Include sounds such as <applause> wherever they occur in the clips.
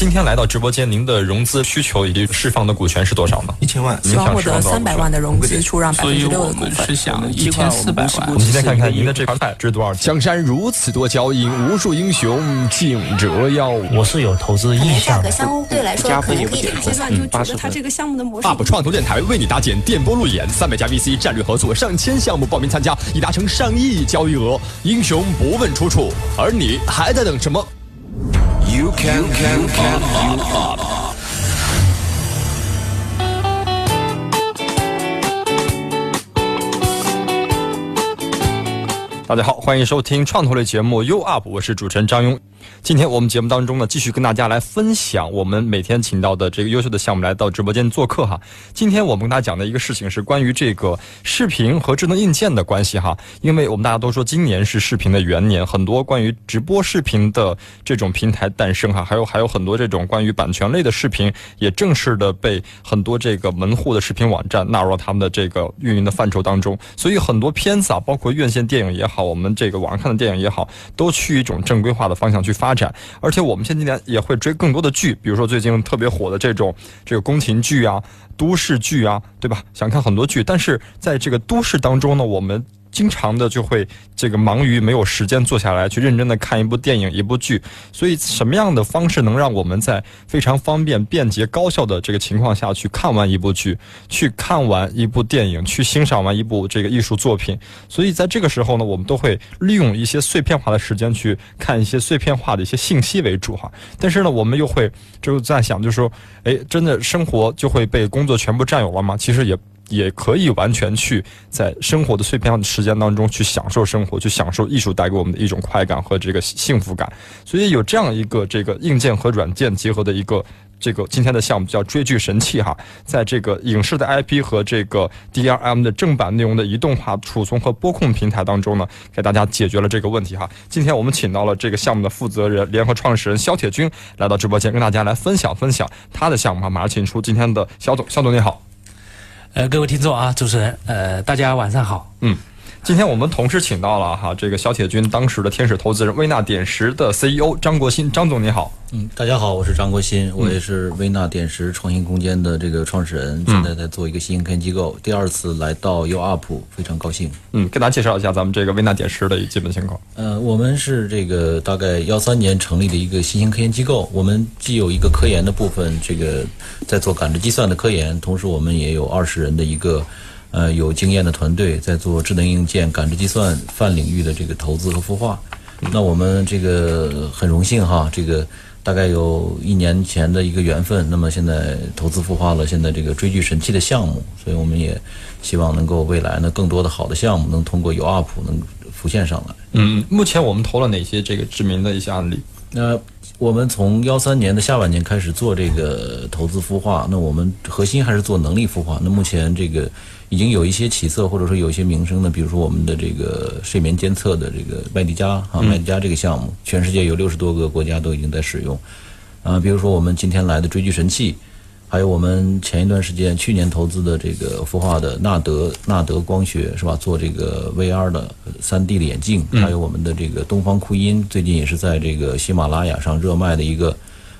今天来到直播间，您的融资需求以及释放的股权是多少呢？一千万，希望获得三百万的融资，出让百分之六的股份。是想一千四百万。我们今天看看您的这盘菜值多少钱？江山如此多娇，引无数英雄竞折腰。我是有投资意向的。相对来说，可能可以阶段就觉得他这个项目的模式。UP 创投电台为你搭建电波路演，三百家 VC 战略合作，上千项目报名参加，已达成上亿交易额。英雄不问出处，而你还在等什么？You can, can, can, you up. 大家好，欢迎收听创投类节目《You Up》，我是主持人张庸。今天我们节目当中呢，继续跟大家来分享我们每天请到的这个优秀的项目来到直播间做客哈。今天我们跟大家讲的一个事情是关于这个视频和智能硬件的关系哈，因为我们大家都说今年是视频的元年，很多关于直播视频的这种平台诞生哈，还有还有很多这种关于版权类的视频也正式的被很多这个门户的视频网站纳入了他们的这个运营的范畴当中，所以很多片子啊，包括院线电影也好，我们这个网上看的电影也好，都去一种正规化的方向去发。发展，而且我们前几年也会追更多的剧，比如说最近特别火的这种这个宫廷剧啊、都市剧啊，对吧？想看很多剧，但是在这个都市当中呢，我们。经常的就会这个忙于没有时间坐下来去认真的看一部电影一部剧，所以什么样的方式能让我们在非常方便、便捷、高效的这个情况下去看完一部剧，去看完一部电影，去欣赏完一部这个艺术作品？所以在这个时候呢，我们都会利用一些碎片化的时间去看一些碎片化的一些信息为主哈。但是呢，我们又会就在想，就是说，哎，真的生活就会被工作全部占有了吗？其实也。也可以完全去在生活的碎片的时间当中去享受生活，去享受艺术带给我们的一种快感和这个幸福感。所以有这样一个这个硬件和软件结合的一个这个今天的项目叫追剧神器哈，在这个影视的 IP 和这个 DRM 的正版内容的移动化储存和播控平台当中呢，给大家解决了这个问题哈。今天我们请到了这个项目的负责人、联合创始人肖铁军来到直播间，跟大家来分享分享他的项目哈。马上请出今天的肖总，肖总你好。呃，各位听众啊，主持人，呃，大家晚上好。嗯。今天我们同时请到了哈这个小铁军当时的天使投资人微纳点石的 CEO 张国新，张总你好。嗯，大家好，我是张国新，我也是微纳点石创新空间的这个创始人，现在在做一个新型科研机构，第二次来到 UP，非常高兴。嗯，给大家介绍一下咱们这个微纳点石的基本情况。呃，我们是这个大概幺三年成立的一个新型科研机构，我们既有一个科研的部分，这个在做感知计算的科研，同时我们也有二十人的一个。呃，有经验的团队在做智能硬件、感知计算泛领域的这个投资和孵化。那我们这个很荣幸哈，这个大概有一年前的一个缘分，那么现在投资孵化了现在这个追剧神器的项目，所以我们也希望能够未来呢更多的好的项目能通过有 UP 能浮现上来。嗯，目前我们投了哪些这个知名的一些案例？那我们从幺三年的下半年开始做这个投资孵化，那我们核心还是做能力孵化。那目前这个。已经有一些起色，或者说有一些名声的，比如说我们的这个睡眠监测的这个麦迪加啊，麦迪加这个项目，全世界有六十多个国家都已经在使用。啊，比如说我们今天来的追剧神器，还有我们前一段时间去年投资的这个孵化的纳德纳德光学是吧？做这个 VR 的三 D 的眼镜，还有我们的这个东方酷音，最近也是在这个喜马拉雅上热卖的一个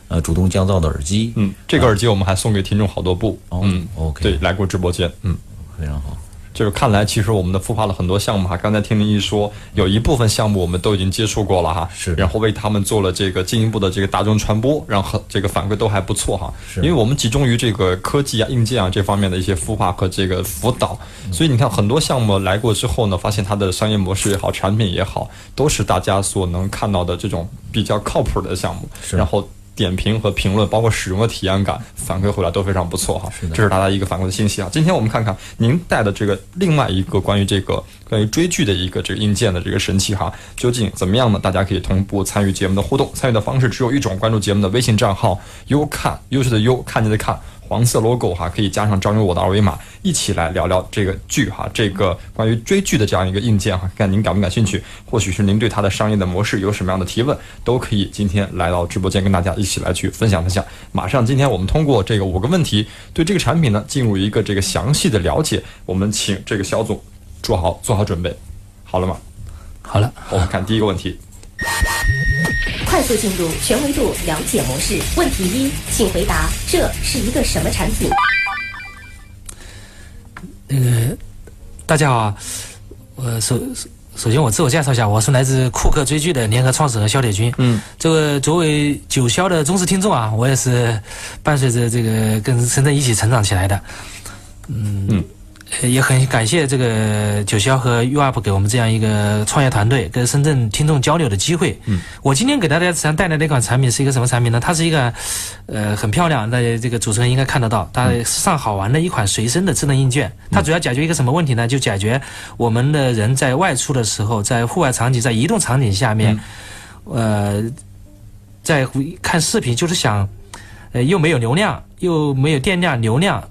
呃主动降噪的耳机。嗯，这个耳机我们还送给听众好多部。嗯，OK，对，来过直播间。嗯。非常好，就是看来其实我们的孵化了很多项目哈。刚才听您一说，有一部分项目我们都已经接触过了哈，是，然后为他们做了这个进一步的这个大众传播，然后这个反馈都还不错哈。是，因为我们集中于这个科技啊、硬件啊这方面的一些孵化和这个辅导，所以你看很多项目来过之后呢，发现它的商业模式也好，产品也好，都是大家所能看到的这种比较靠谱的项目，是，然后。点评和评论，包括使用的体验感反馈回来都非常不错哈，这是大家一个反馈的信息啊。今天我们看看您带的这个另外一个关于这个关于追剧的一个这个硬件的这个神器哈，究竟怎么样呢？大家可以同步参与节目的互动，参与的方式只有一种，关注节目的微信账号优看优秀的优看见的看。黄色 logo 哈，可以加上张勇我的二维码，一起来聊聊这个剧哈，这个关于追剧的这样一个硬件哈，看您感不感兴趣？或许是您对它的商业的模式有什么样的提问，都可以今天来到直播间跟大家一起来去分享分享。马上，今天我们通过这个五个问题，对这个产品呢进入一个这个详细的了解。我们请这个肖总做好做好准备。好了吗？好了，我们看第一个问题。快速进入全维度了解模式。问题一，请回答这是一个什么产品？那个，大家好，我首首先我自我介绍一下，我是来自库克追剧的联合创始人肖铁军。嗯，这个作为九霄的忠实听众啊，我也是伴随着这个跟深圳一起成长起来的。嗯嗯。也很感谢这个九霄和 UUP 给我们这样一个创业团队跟深圳听众交流的机会。嗯，我今天给大家想带来的一款产品是一个什么产品呢？它是一个，呃，很漂亮，大家这个主持人应该看得到，它时尚好玩的一款随身的智能硬件。它主要解决一个什么问题呢？就解决我们的人在外出的时候，在户外场景、在移动场景下面，呃，在看视频，就是想，呃，又没有流量，又没有电量、流量。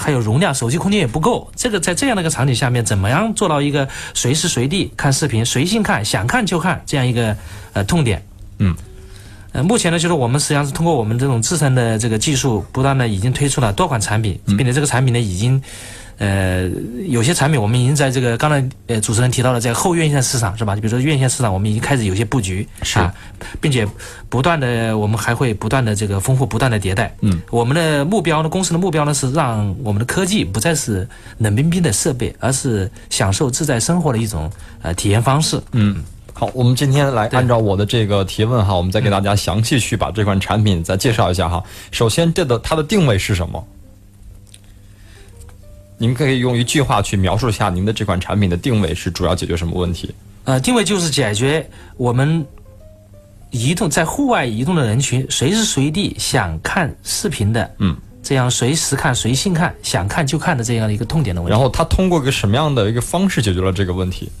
还有容量，手机空间也不够。这个在这样的一个场景下面，怎么样做到一个随时随地看视频、随性看、想看就看这样一个呃痛点？嗯，呃，目前呢，就是我们实际上是通过我们这种自身的这个技术，不断的已经推出了多款产品，并且这个产品呢已经。呃，有些产品我们已经在这个刚才呃主持人提到了在后院线市场是吧？就比如说院线市场，我们已经开始有些布局是，并且不断的我们还会不断的这个丰富，不断的迭代。嗯，我们的目标呢，公司的目标呢是让我们的科技不再是冷冰冰的设备，而是享受自在生活的一种呃体验方式。嗯，好，我们今天来按照我的这个提问哈，我们再给大家详细去把这款产品再介绍一下哈。首先，这的它的定位是什么？您可以用一句话去描述一下您的这款产品的定位是主要解决什么问题？呃，定位就是解决我们移动在户外移动的人群随时随地想看视频的，嗯，这样随时看、随性看、想看就看的这样的一个痛点的问题。然后它通过个什么样的一个方式解决了这个问题？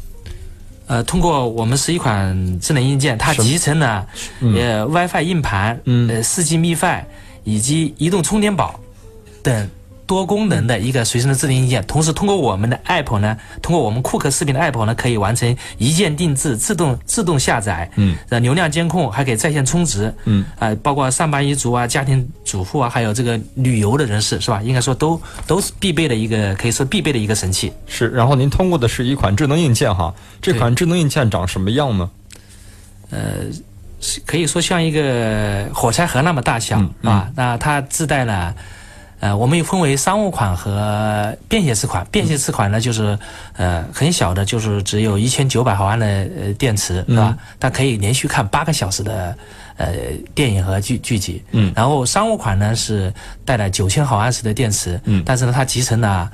呃，通过我们是一款智能硬件，它集成了呃 WiFi 硬盘、呃四 G MiFi 以及移动充电宝等。多功能的一个随身的智能硬件，同时通过我们的 App 呢，通过我们库克视频的 App 呢，可以完成一键定制、自动自动下载，嗯，的流量监控，还可以在线充值，嗯，啊，包括上班一族啊、家庭主妇啊，还有这个旅游的人士，是吧？应该说都都是必备的一个，可以说必备的一个神器。是，然后您通过的是一款智能硬件哈，这款智能硬件长什么样呢？呃，可以说像一个火柴盒那么大小啊，那它自带了。呃，我们又分为商务款和便携式款。便携式款呢，就是呃很小的，就是只有一千九百毫安的呃电池，是吧？它可以连续看八个小时的呃电影和剧剧集。嗯。然后商务款呢是带了九千毫安时的电池，嗯。但是呢，它集成了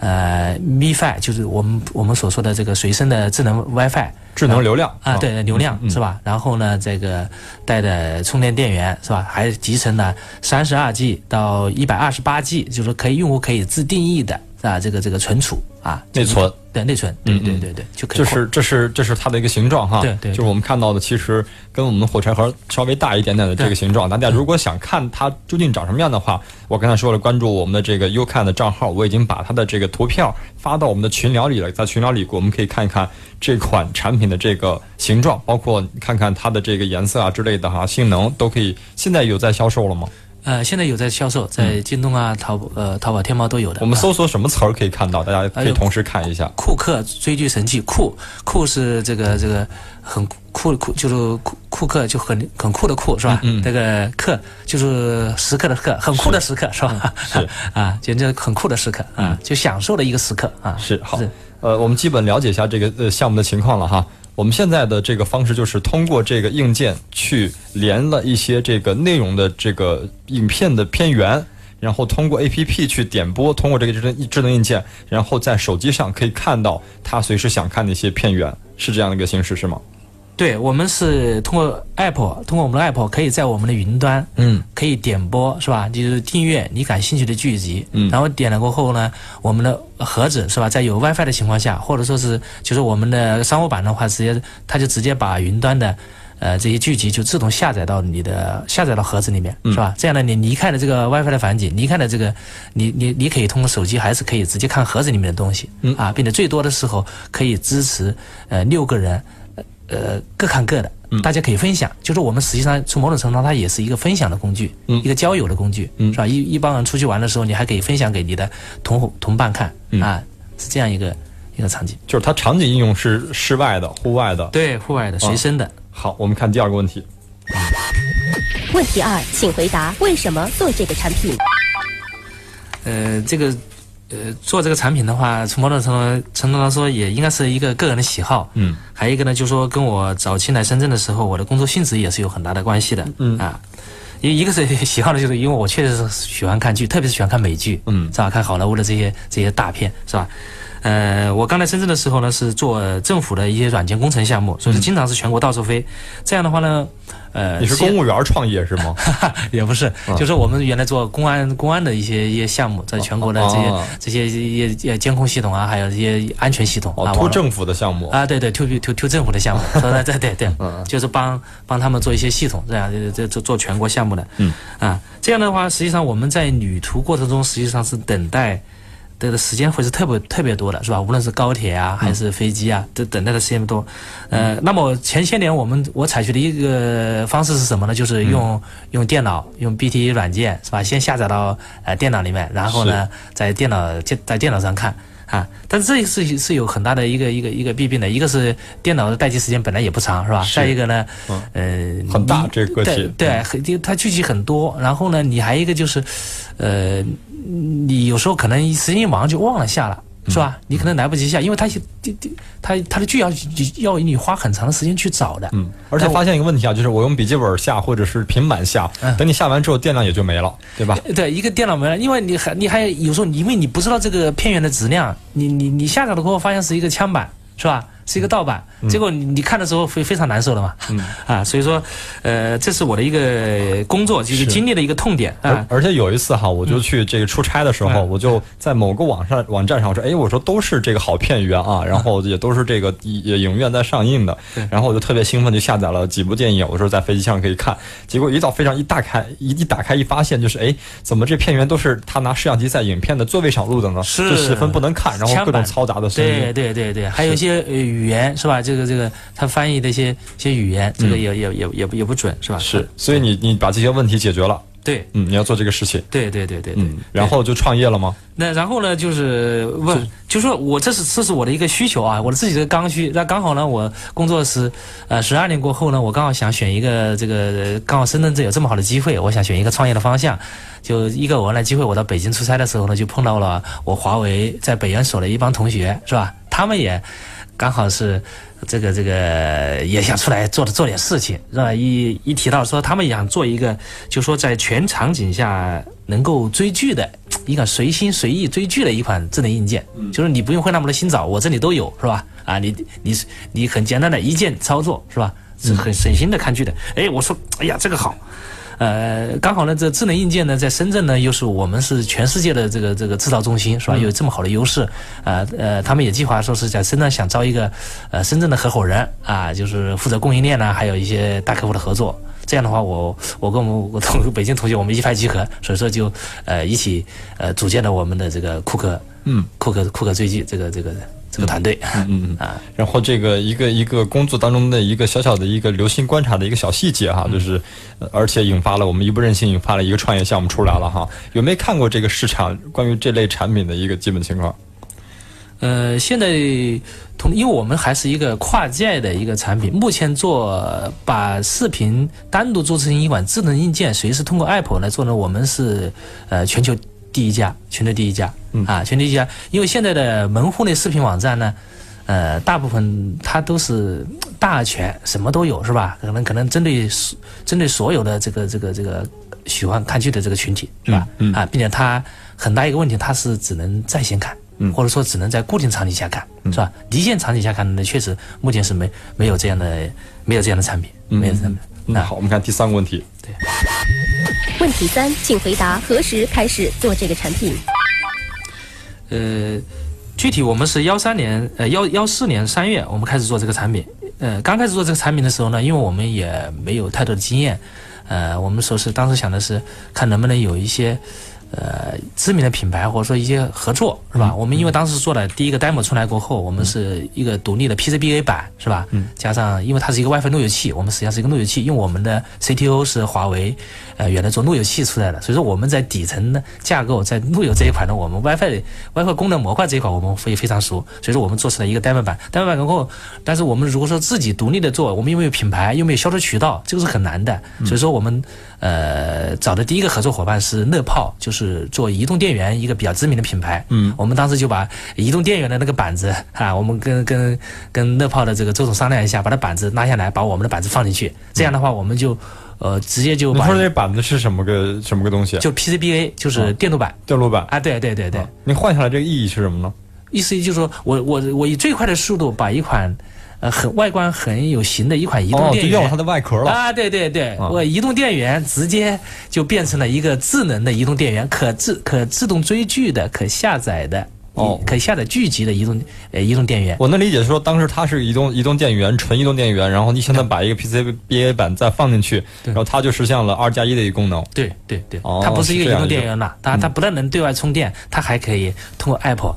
呃 MiFi，就是我们我们所说的这个随身的智能 WiFi。智能流量啊，对流量是吧？然后呢，这个带的充电电源是吧？还集成了三十二 G 到一百二十八 G，就是可以用户可以自定义的啊，这个这个存储啊，内存。对内存，对对对对，就可以。这是这是这是它的一个形状哈，对对，就是我们看到的，其实跟我们火柴盒稍微大一点点的这个形状。大家如果想看它究竟长什么样的话，我刚才说了，关注我们的这个 UCAN 的账号，我已经把它的这个图片发到我们的群聊里了，在群聊里我们可以看一看这款产品的这个形状，包括看看它的这个颜色啊之类的哈，性能都可以。现在有在销售了吗？呃，现在有在销售，在京东啊、淘宝、呃、淘宝、天猫都有的。我们搜索什么词儿可以看到？大家可以同时看一下。库克追剧神器，库库是这个这个很酷酷，就是库库克就很很酷的酷是吧？嗯。这个克就是时刻的刻，很酷的时刻是吧？是 <laughs> 啊，简直很酷的时刻啊，就享受的一个时刻啊。是好，呃，我们基本了解一下这个呃项目的情况了哈。我们现在的这个方式就是通过这个硬件去连了一些这个内容的这个影片的片源，然后通过 A P P 去点播，通过这个智能智能硬件，然后在手机上可以看到他随时想看的一些片源，是这样的一个形式是吗？对，我们是通过 App，通过我们的 App，可以在我们的云端，嗯，可以点播，是吧？就是订阅你感兴趣的剧集，嗯，然后点了过后呢，我们的盒子是吧，在有 WiFi 的情况下，或者说是就是我们的商务版的话，直接它就直接把云端的呃这些剧集就自动下载到你的下载到盒子里面，是吧？这样呢，你离开了这个 WiFi 的环境，离开了这个，你你你可以通过手机还是可以直接看盒子里面的东西，嗯。啊，并且最多的时候可以支持呃六个人，呃各看各的。大家可以分享，就是我们实际上从某种程度上，它也是一个分享的工具，一个交友的工具，是吧？一一帮人出去玩的时候，你还可以分享给你的同伙同伴看，啊，是这样一个一一个场景。就是它场景应用是室外的、户外的，对，户外的、随身的。好，我们看第二个问题。问题二，请回答为什么做这个产品？呃，这个呃，做这个产品的话，从某种程度程度上说，也应该是一个个人的喜好。嗯。还有一个呢，就是说跟我早期来深圳的时候，我的工作性质也是有很大的关系的。嗯。啊，一一个是喜好的，就是因为我确实是喜欢看剧，特别是喜欢看美剧。嗯。是吧？看好莱坞的这些这些大片，是吧？呃，我刚来深圳的时候呢，是做政府的一些软件工程项目，所以说经常是全国到处飞。这样的话呢，呃，你是公务员创业是吗？<laughs> 也不是，<laughs> 就是我们原来做公安公安的一些一些项目，在全国的这些这些一些监控系统啊，还有一些安全系统啊，突政府的项目。啊，对对，突突突政府的项目，对对对对，<laughs> 就是帮帮他们做一些系统，这样这这做全国项目的，嗯。啊，这样的话，实际上我们在旅途过程中，实际上是等待。这个时间会是特别特别多的，是吧？无论是高铁啊，还是飞机啊，都等待的时间多。呃，那么前些年我们我采取的一个方式是什么呢？就是用用电脑，用 BT 软件，是吧？先下载到呃电脑里面，然后呢，在电脑在电脑上看啊。但是这个事情是有很大的一个一个一个弊病的，一个是电脑的待机时间本来也不长，是吧？再一个呢，呃，很大这个对对，很它聚集很多。然后呢，你还一个就是，呃。你有时候可能时间一忙就忘了下了，是吧？你可能来不及下，因为它它它的剧要要你花很长的时间去找的。嗯，而且发现一个问题啊，就是我用笔记本下或者是平板下，等你下完之后电量也就没了，对吧？对，一个电脑没了，因为你还你还有时候因为你不知道这个片源的质量，你你你下载了过后发现是一个枪版，是吧？是一个盗版，结果你你看的时候会非常难受的嘛，<laughs> 啊，所以说，呃，这是我的一个工作就是经历的一个痛点啊。而且有一次哈，我就去这个出差的时候，我就在某个网上网站上说，哎，我说都是这个好片源啊，然后也都是这个影院在上映的，然后我就特别兴奋，就下载了几部电影，我说在飞机上可以看。结果一到飞机上一打开一一打开一发现，就是哎，怎么这片源都是他拿摄像机在影片的座位上录的呢？是十分不能看，然后各种嘈杂的声音。对对对对，还有一些呃。语言是吧？这个这个，他翻译的一些一些语言，这个也也也也也不准是吧？是，所以你你把这些问题解决了，对，嗯，你要做这个事情，对对对对，嗯，然后就创业了吗？那然后呢，就是问，就说我这是这是我的一个需求啊，我的自己的刚需。那刚好呢，我工作是呃十二年过后呢，我刚好想选一个这个刚好深圳这有这么好的机会，我想选一个创业的方向。就一个偶然的机会，我到北京出差的时候呢，就碰到了我华为在北研所的一帮同学，是吧？他们也。刚好是这个这个也想出来做做点事情，是吧？一一提到说他们想做一个，就说在全场景下能够追剧的一个随心随意追剧的一款智能硬件，就是你不用会那么多新找，我这里都有，是吧？啊，你你你很简单的一键操作，是吧？是很省心的看剧的。哎，我说，哎呀，这个好。呃，刚好呢，这智能硬件呢，在深圳呢，又是我们是全世界的这个这个制造中心，是吧？有这么好的优势，呃呃，他们也计划说是在深圳想招一个呃深圳的合伙人啊，就是负责供应链呢，还有一些大客户的合作。这样的话，我我跟我们 <laughs> 我同北京同学，我们一拍即合，所以说就呃一起呃组建了我们的这个库克，嗯，库克库克追剧这个这个。这个团队，嗯嗯啊，然后这个一个一个工作当中的一个小小的一个留心观察的一个小细节哈，就是，而且引发了我们一不任性，引发了一个创业项目出来了哈。有没有看过这个市场关于这类产品的一个基本情况？呃，现在同因为我们还是一个跨界的一个产品，目前做把视频单独做成一款智能硬件，随时通过 App 来做呢，我们是呃全球。第一家，全球第一家，嗯啊，全球第一家。因为现在的门户类视频网站呢，呃，大部分它都是大全，什么都有，是吧？可能可能针对针对所有的这个这个这个喜欢看剧的这个群体，是吧？嗯啊，并且它很大一个问题，它是只能在线看，或者说只能在固定场景下看，是吧？离线场景下看呢，确实目前是没没有这样的没有这样的产品，没有这样的。那好，我们看第三个问题。对。问题三，请回答何时开始做这个产品？呃，具体我们是幺三年，呃幺幺四年三月，我们开始做这个产品。呃，刚开始做这个产品的时候呢，因为我们也没有太多的经验，呃，我们说是当时想的是看能不能有一些呃，知名的品牌或者说一些合作是吧？我们因为当时做了第一个 demo 出来过后，我们是一个独立的 PCBA 版是吧？嗯。加上因为它是一个 WiFi 路由器，我们实际上是一个路由器，用我们的 CTO 是华为，呃，原来做路由器出来的，所以说我们在底层的架构在路由这一块呢，我们 WiFi WiFi 功能模块这一块我们会非常熟，所以说我们做出来一个 demo 版，demo 版过后，但是我们如果说自己独立的做，我们又没有品牌，又没有销售渠道，这个是很难的，所以说我们呃找的第一个合作伙伴是乐泡，就是做移动。电源一个比较知名的品牌，嗯，我们当时就把移动电源的那个板子啊，我们跟跟跟乐炮的这个周总商量一下，把那板子拉下来，把我们的板子放进去，这样的话我们就呃直接就。你说这板子是什么个什么个东西？啊就 PCBA，就是电路板。电路板啊，对对对对。你换下来这个意义是什么呢？意思就是说我我我以最快的速度把一款。呃，很外观很有型的一款移动电源，就用了它的外壳了啊！对对对，我移动电源直接就变成了一个智能的移动电源，可自可自动追剧的，可下载的哦，可下载剧集的移动呃移动电源。我能理解说，当时它是移动移动电源，纯移动电源，然后你现在把一个 PCBA 板再放进去，然后它就实现了二加一的一个功能。对对对，它不是一个移动电源了，它它不但能对外充电，它还可以通过 Apple。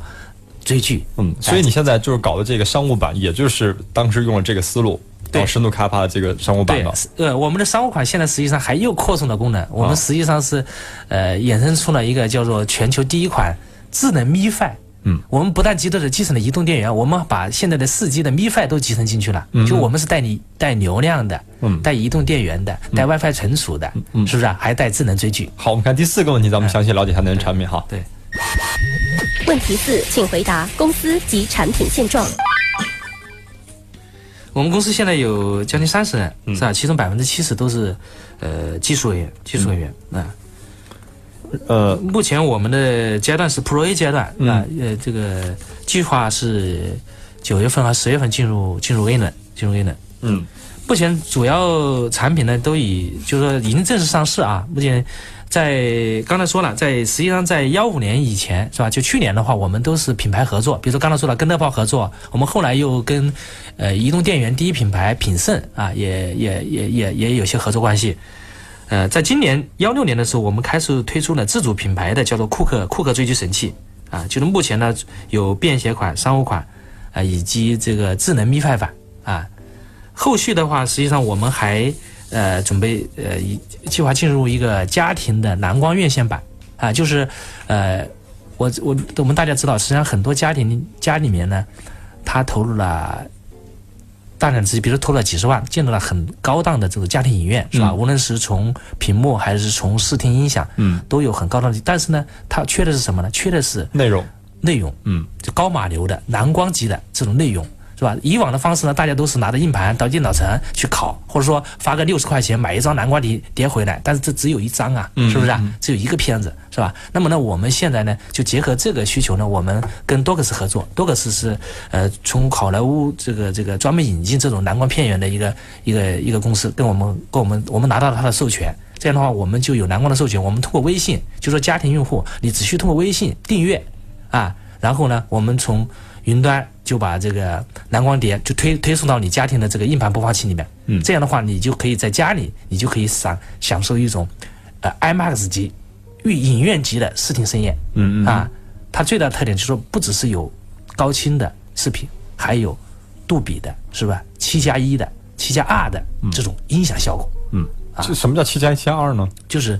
追剧，嗯，所以你现在就是搞的这个商务版，也就是当时用了这个思路，对，深度开发的这个商务版的。呃，我们的商务款现在实际上还又扩充了功能，我们实际上是，呃，衍生出了一个叫做全球第一款智能 MiFi。嗯，我们不但集的是集成的移动电源，我们把现在的四 G 的 MiFi 都集成进去了。嗯，就我们是带你带流量的，嗯，带移动电源的，带 WiFi 存储的，嗯，是不是？还带智能追剧。好，我们看第四个问题，咱们详细了解一下您的产品哈。对。问题四，请回答公司及产品现状。我们公司现在有将近三十人，是吧？其中百分之七十都是呃技术人员，技术人员啊。呃，目前我们的阶段是 Pro A 阶段啊，呃，这个计划是九月份和十月份进入进入 A 轮，进入 A 轮。嗯，目前主要产品呢都已就是说已经正式上市啊，目前。在刚才说了，在实际上在幺五年以前是吧？就去年的话，我们都是品牌合作，比如说刚才说了跟乐炮合作，我们后来又跟呃移动电源第一品牌品胜啊，也也也也也有些合作关系。呃，在今年幺六年的时候，我们开始推出了自主品牌的叫做库克库克追剧神器啊，就是目前呢有便携款、商务款啊，以及这个智能 MiFi 版啊。后续的话，实际上我们还。呃，准备呃，计划进入一个家庭的蓝光院线版。啊，就是呃，我我我们大家知道，实际上很多家庭家里面呢，他投入了大量资金，比如投了几十万，建了很高档的这个家庭影院，是吧？无论是从屏幕还是从视听音响，嗯，都有很高档的，但是呢，它缺的是什么呢？缺的是内容，内容，嗯，就高码流的蓝光级的这种内容。是吧？以往的方式呢，大家都是拿着硬盘到电脑城去拷，或者说发个六十块钱买一张南瓜碟碟回来，但是这只有一张啊，是不是啊？只有一个片子，是吧？那么呢，我们现在呢，就结合这个需求呢，我们跟多克斯合作，多克斯是呃从好莱坞这个这个专门引进这种蓝光片源的一个一个一个公司，跟我们跟我们我们拿到了它的授权，这样的话我们就有蓝光的授权，我们通过微信，就说家庭用户，你只需通过微信订阅啊，然后呢，我们从云端。就把这个蓝光碟就推推送到你家庭的这个硬盘播放器里面，嗯，这样的话你就可以在家里，你就可以享享受一种，呃，IMAX 级、影院级的视听盛宴，嗯嗯啊，它最大的特点就是说不只是有高清的视频，还有杜比的，是吧？七加一的、七加二的这种音响效果，嗯，这什么叫七加一、七加二呢？就是，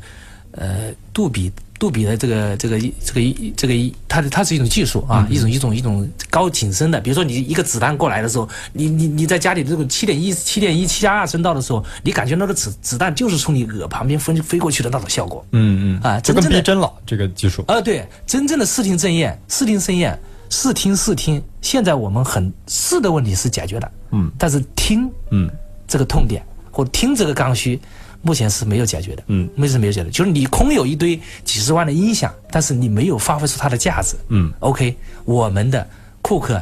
呃，杜比。杜比的这个这个这个一这个一，它它是一种技术啊，一种一种一种高景深的。比如说你一个子弹过来的时候，你你你在家里这个七点一七点一七加二声道的时候，你感觉那个子子弹就是从你耳旁边飞飞过去的那种效果。嗯嗯啊，这跟逼真了这个技术。啊，对，真正的视听盛宴，视听盛宴，视听视听。现在我们很视的问题是解决了，嗯，但是听，嗯，这个痛点或听这个刚需。目前是没有解决的，嗯，目前是没有解决，就是你空有一堆几十万的音响，但是你没有发挥出它的价值，嗯，OK，我们的库克。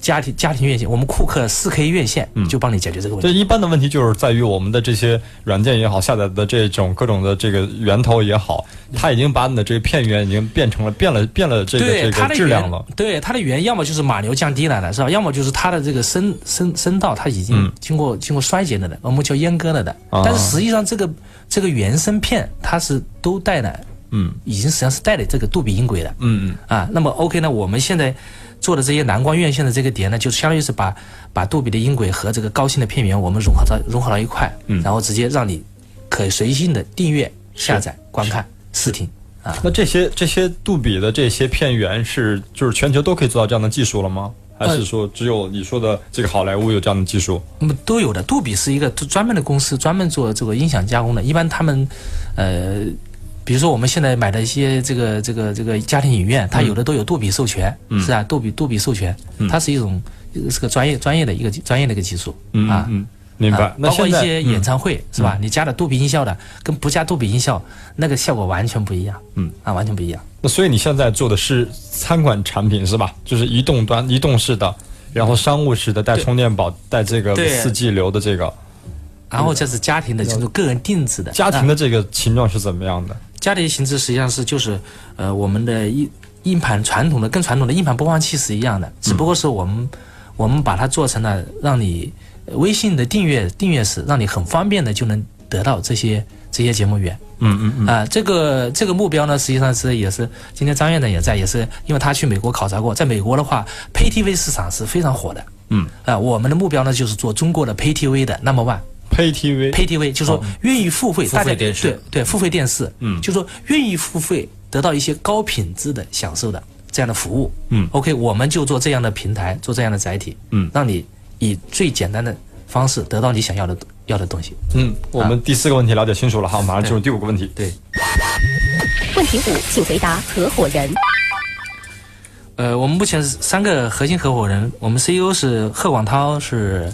家庭家庭院线，我们库克四 K 院线就帮你解决这个问题。这一般的问题就是在于我们的这些软件也好，下载的这种各种的这个源头也好，它已经把你的这个片源已经变成了变了变了这个这个质量了。对它的源要么就是码流降低了的是吧？要么就是它的这个声声声道它已经经过经过衰竭了的，我们叫阉割了的。但是实际上这个这个原声片它是都带了嗯，已经实际上是带了这个杜比音轨的，嗯嗯，啊，那么 OK 呢，我们现在做的这些蓝光院线的这个碟呢，就相当于是把把杜比的音轨和这个高清的片源我们融合到融合到一块，嗯，然后直接让你可以随性的订阅、下载、观看、试听。啊，那这些这些杜比的这些片源是就是全球都可以做到这样的技术了吗？还是说只有你说的这个好莱坞有这样的技术？那么都有的。杜比是一个专门的公司，专门做这个音响加工的。一般他们，呃，比如说我们现在买的一些这个这个这个家庭影院，它有的都有杜比授权，是啊，杜比杜比授权，它是一种是个专业专业的一个专业的一个技术啊。明白，包括一些演唱会是吧？你加了杜比音效的，跟不加杜比音效，那个效果完全不一样。嗯，啊，完全不一样。那所以你现在做的是餐馆产品是吧？就是移动端、移动式的，然后商务式的，带充电宝、带这个四 G 流的这个。然后这是家庭的，就是个人定制的。家庭的这个形状是怎么样的？家庭形式实际上是就是呃，我们的硬硬盘传统的跟传统的硬盘播放器是一样的，只不过是我们我们把它做成了让你。微信的订阅订阅式，让你很方便的就能得到这些这些节目源。嗯嗯嗯。啊，这个这个目标呢，实际上是也是今天张院长也在，也是因为他去美国考察过，在美国的话，Pay TV 市场是非常火的。嗯。啊，我们的目标呢就是做中国的 Pay TV 的 Number One。Pay TV。Pay TV 就是说愿意付费，付费电视。对对，付费电视。嗯。就是说愿意付费得到一些高品质的享受的这样的服务。嗯。OK，我们就做这样的平台，做这样的载体。嗯。让你以最简单的。方式得到你想要的要的东西。嗯，我们第四个问题了解清楚了哈，马上进入第五个问题。对，问题五，请回答合伙人。呃，我们目前是三个核心合伙人，我们 CEO 是贺广涛，是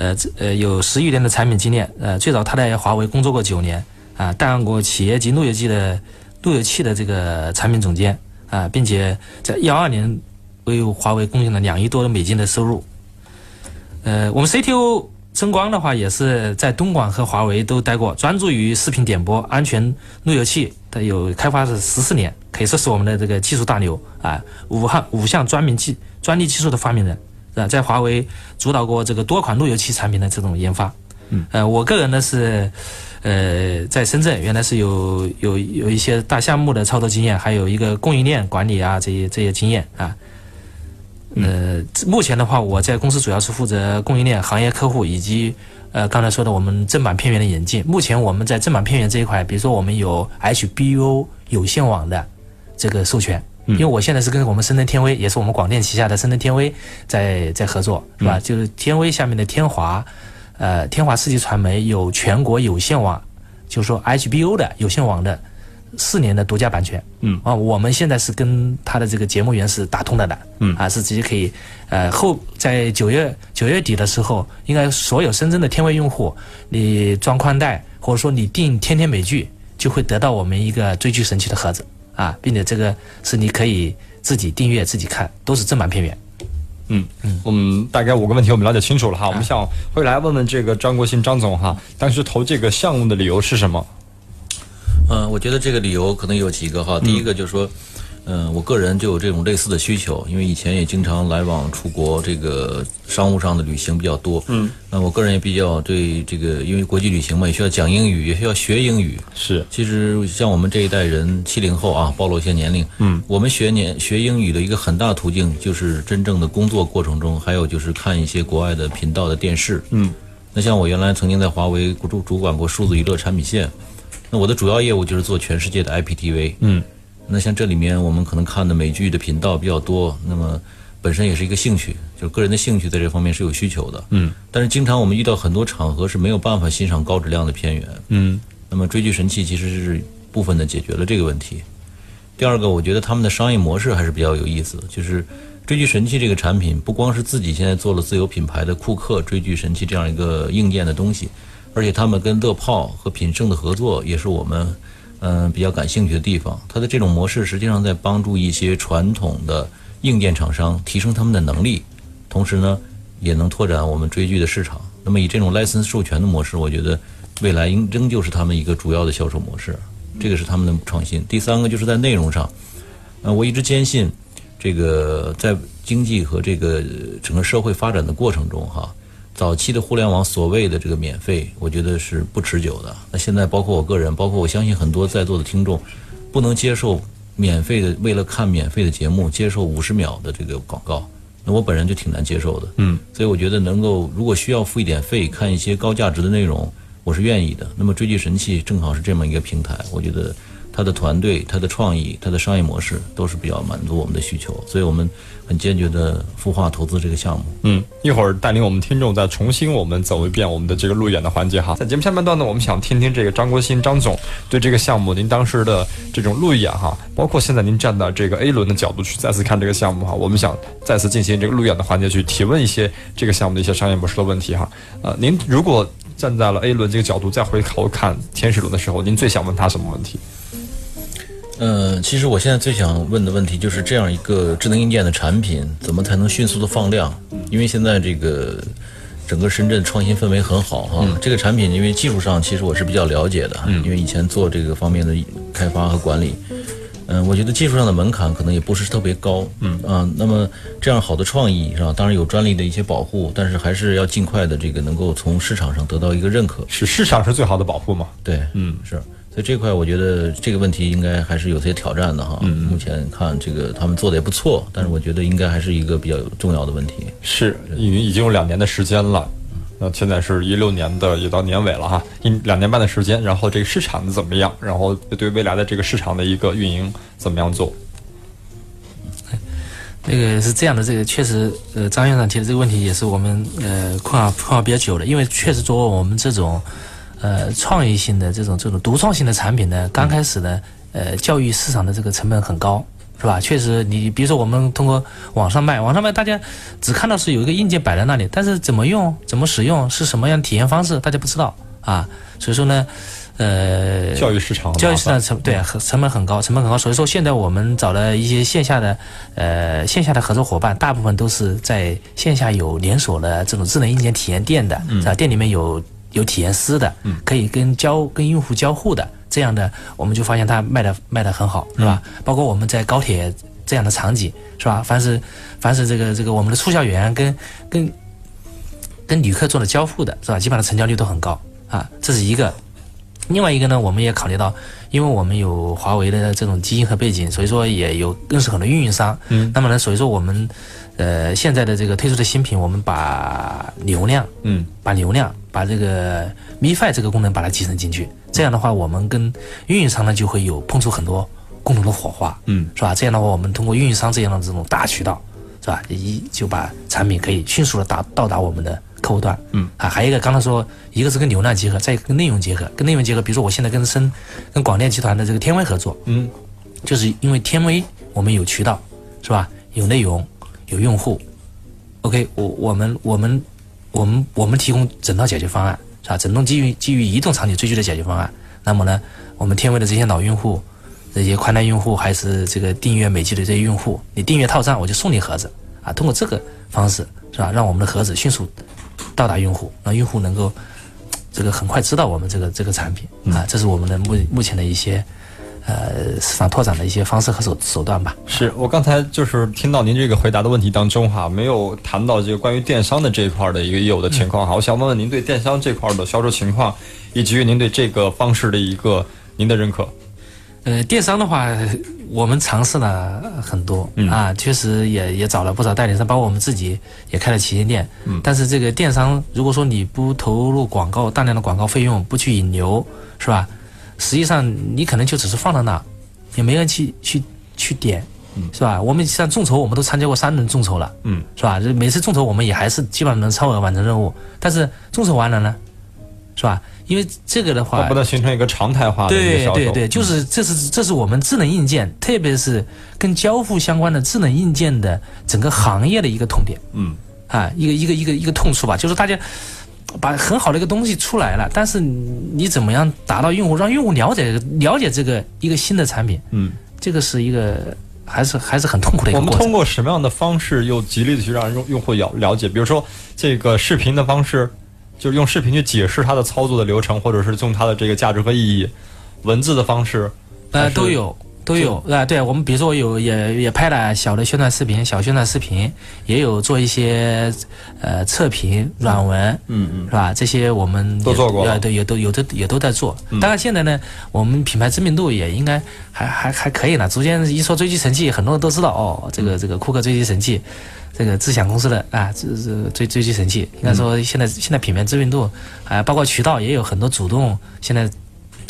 呃呃有十余年的产品经验，呃，最早他在华为工作过九年，啊，担任过企业级路由器的路由器的这个产品总监，啊，并且在幺二年为华为贡献了两亿多的美金的收入。呃，我们 CTO 曾光的话，也是在东莞和华为都待过，专注于视频点播、安全路由器的有开发是十四年，可以说是我们的这个技术大牛啊，武汉五项专门技专利技术的发明人，啊，在华为主导过这个多款路由器产品的这种研发。嗯，呃，我个人呢是，呃，在深圳原来是有有有一些大项目的操作经验，还有一个供应链管理啊这些这些经验啊。呃，目前的话，我在公司主要是负责供应链、行业客户以及呃刚才说的我们正版片源的引进。目前我们在正版片源这一块，比如说我们有 HBO 有线网的这个授权，因为我现在是跟我们深圳天威，也是我们广电旗下的深圳天威在在合作，是吧？就是天威下面的天华，呃，天华世纪传媒有全国有线网，就是说 HBO 的有线网的。四年的独家版权，嗯。啊，我们现在是跟他的这个节目源是打通了的，嗯。啊，是直接可以，呃，后在九月九月底的时候，应该所有深圳的天威用户，你装宽带或者说你订天天美剧，就会得到我们一个追剧神器的盒子，啊，并且这个是你可以自己订阅自己看，都是正版片源。嗯嗯，我们大概五个问题我们了解清楚了哈，我们想会来问问这个张国兴张总哈，当时投这个项目的理由是什么？嗯，我觉得这个理由可能有几个哈。第一个就是说，嗯，我个人就有这种类似的需求，因为以前也经常来往出国，这个商务上的旅行比较多。嗯，那我个人也比较对这个，因为国际旅行嘛，也需要讲英语，也需要学英语。是，其实像我们这一代人，七零后啊，暴露一些年龄。嗯，我们学年学英语的一个很大途径，就是真正的工作过程中，还有就是看一些国外的频道的电视。嗯，那像我原来曾经在华为主主管过数字娱乐产品线。那我的主要业务就是做全世界的 IPTV，嗯，那像这里面我们可能看的美剧的频道比较多，那么本身也是一个兴趣，就是个人的兴趣在这方面是有需求的，嗯，但是经常我们遇到很多场合是没有办法欣赏高质量的片源，嗯，那么追剧神器其实是部分的解决了这个问题。第二个，我觉得他们的商业模式还是比较有意思，就是追剧神器这个产品不光是自己现在做了自有品牌的库克追剧神器这样一个硬件的东西。而且他们跟乐泡和品胜的合作也是我们，嗯，比较感兴趣的地方。它的这种模式实际上在帮助一些传统的硬件厂商提升他们的能力，同时呢，也能拓展我们追剧的市场。那么以这种 license 授权的模式，我觉得未来应仍旧是他们一个主要的销售模式。这个是他们的创新。第三个就是在内容上，呃，我一直坚信，这个在经济和这个整个社会发展的过程中，哈。早期的互联网所谓的这个免费，我觉得是不持久的。那现在包括我个人，包括我相信很多在座的听众，不能接受免费的，为了看免费的节目接受五十秒的这个广告，那我本人就挺难接受的。嗯，所以我觉得能够如果需要付一点费看一些高价值的内容，我是愿意的。那么追剧神器正好是这么一个平台，我觉得。他的团队、他的创意、他的商业模式都是比较满足我们的需求，所以我们很坚决的孵化投资这个项目。嗯，一会儿带领我们听众再重新我们走一遍我们的这个路演的环节哈。在节目下半段呢，我们想听听这个张国新张总对这个项目您当时的这种路演哈，包括现在您站在这个 A 轮的角度去再次看这个项目哈，我们想再次进行这个路演的环节去提问一些这个项目的一些商业模式的问题哈。呃，您如果站在了 A 轮这个角度再回头看天使轮的时候，您最想问他什么问题？嗯，其实我现在最想问的问题就是这样一个智能硬件的产品，怎么才能迅速的放量？因为现在这个整个深圳创新氛围很好哈。这个产品因为技术上其实我是比较了解的，因为以前做这个方面的开发和管理。嗯，我觉得技术上的门槛可能也不是特别高。嗯啊，那么这样好的创意是吧？当然有专利的一些保护，但是还是要尽快的这个能够从市场上得到一个认可。是市场是最好的保护嘛？对，嗯，是。所以这块我觉得这个问题应该还是有些挑战的哈。嗯目前看这个他们做的也不错，但是我觉得应该还是一个比较重要的问题。是，因为已经有两年的时间了，那现在是一六年的也到年尾了哈，一两年半的时间，然后这个市场怎么样？然后对未来的这个市场的一个运营怎么样做？那个是这样的，这个确实，呃，张院长提的这个问题也是我们呃困扰困扰比较久的，因为确实作为我们这种。呃，创意性的这种这种独创性的产品呢，刚开始呢，呃，教育市场的这个成本很高，是吧？确实，你比如说我们通过网上卖，网上卖，大家只看到是有一个硬件摆在那里，但是怎么用、怎么使用、是什么样体验方式，大家不知道啊。所以说呢，呃，教育市场，教育市场成对成成本很高，成本很高。所以说现在我们找了一些线下的呃线下的合作伙伴，大部分都是在线下有连锁的这种智能硬件体验店的，是吧？店里面有。有体验师的，可以跟交跟用户交互的，这样的我们就发现它卖的卖的很好，是吧？包括我们在高铁这样的场景，是吧？凡是凡是这个这个我们的促销员跟跟跟旅客做的交互的，是吧？基本上成交率都很高啊，这是一个。另外一个呢，我们也考虑到，因为我们有华为的这种基因和背景，所以说也有认识很多运营商。嗯。那么呢，所以说我们呃现在的这个推出的新品，我们把流量，嗯，把流量。把这个 MiFi 这个功能把它集成进去，这样的话，我们跟运营商呢就会有碰出很多共同的火花，嗯，是吧？这样的话，我们通过运营商这样的这种大渠道，是吧？一就把产品可以迅速的达到达我们的客户端，嗯，啊，还有一个刚才说，一个是跟流量结合，再一个跟内容结合，跟内容结合，比如说我现在跟深跟广电集团的这个天威合作，嗯，就是因为天威我们有渠道，是吧？有内容，有用户，OK，我我们我们。我们我们提供整套解决方案，是吧？整栋基于基于移动场景追剧的解决方案。那么呢，我们天威的这些老用户、这些宽带用户，还是这个订阅美剧的这些用户，你订阅套餐，我就送你盒子啊。通过这个方式，是吧？让我们的盒子迅速到达用户，让用户能够这个很快知道我们这个这个产品啊。这是我们的目目前的一些。呃，市场拓展的一些方式和手手段吧。是我刚才就是听到您这个回答的问题当中哈，没有谈到这个关于电商的这一块的一个业务的情况哈。我想问问您对电商这块的销售情况，以及您对这个方式的一个您的认可。呃，电商的话，我们尝试了很多啊，确实也也找了不少代理商，包括我们自己也开了旗舰店。嗯。但是这个电商，如果说你不投入广告大量的广告费用，不去引流，是吧？实际上，你可能就只是放在那，也没人去去去点，是吧？我们像众筹，我们都参加过三轮众筹了，嗯，是吧？每次众筹我们也还是基本上能超额完成任务，但是众筹完了呢，是吧？因为这个的话，不能形成一个常态化的对对对，就是这是这是我们智能硬件，特别是跟交付相关的智能硬件的整个行业的一个痛点，嗯，啊，一个一个一个一个痛处吧，就是大家。把很好的一个东西出来了，但是你怎么样达到用户，让用户了解了解这个一个新的产品？嗯，这个是一个还是还是很痛苦的一个过程。我们通过什么样的方式又极力的去让用用户了了解？比如说这个视频的方式，就是用视频去解释它的操作的流程，或者是用它的这个价值和意义；文字的方式，呃，都有。都有啊，对我们比如说有也也拍了小的宣传视频，小宣传视频，也有做一些呃测评软文，嗯嗯，是吧？这些我们都做过，对，也都有的也都在做。当然现在呢，我们品牌知名度也应该还还还可以了。逐渐一说追击神器，很多人都知道哦，这个这个库克追击神器，这个智享公司的啊，这这追追击神器，应该说现在现在品牌知名度啊，包括渠道也有很多主动现在。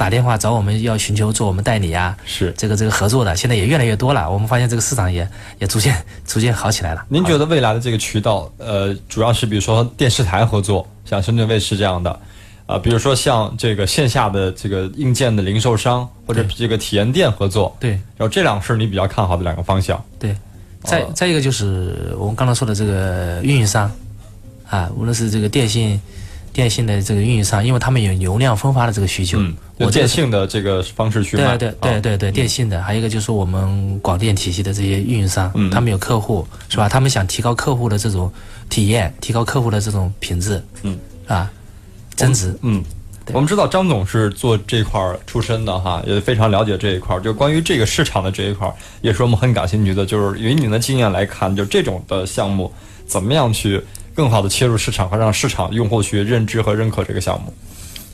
打电话找我们要寻求做我们代理啊，是这个这个合作的，现在也越来越多了。我们发现这个市场也也逐渐 <laughs> 逐渐好起来了。您觉得未来的这个渠道，呃，主要是比如说电视台合作，像深圳卫视这样的，啊，比如说像这个线下的这个硬件的零售商或者这个体验店合作，对，然后这两个是你比较看好的两个方向。对，再再一个就是我们刚才说的这个运营商，啊，无论是这个电信。电信的这个运营商，因为他们有流量分发的这个需求，我电信的这个方式去卖，对对对对对，电信的，还有一个就是我们广电体系的这些运营商，他们有客户是吧？他们想提高客户的这种体验，提高客户的这种品质，嗯，啊，增值，嗯，我们知道张总是做这块出身的哈，也非常了解这一块。就关于这个市场的这一块，也是我们很感兴趣的。就是以您的经验来看，就这种的项目怎么样去？更好的切入市场和让市场用户去认知和认可这个项目。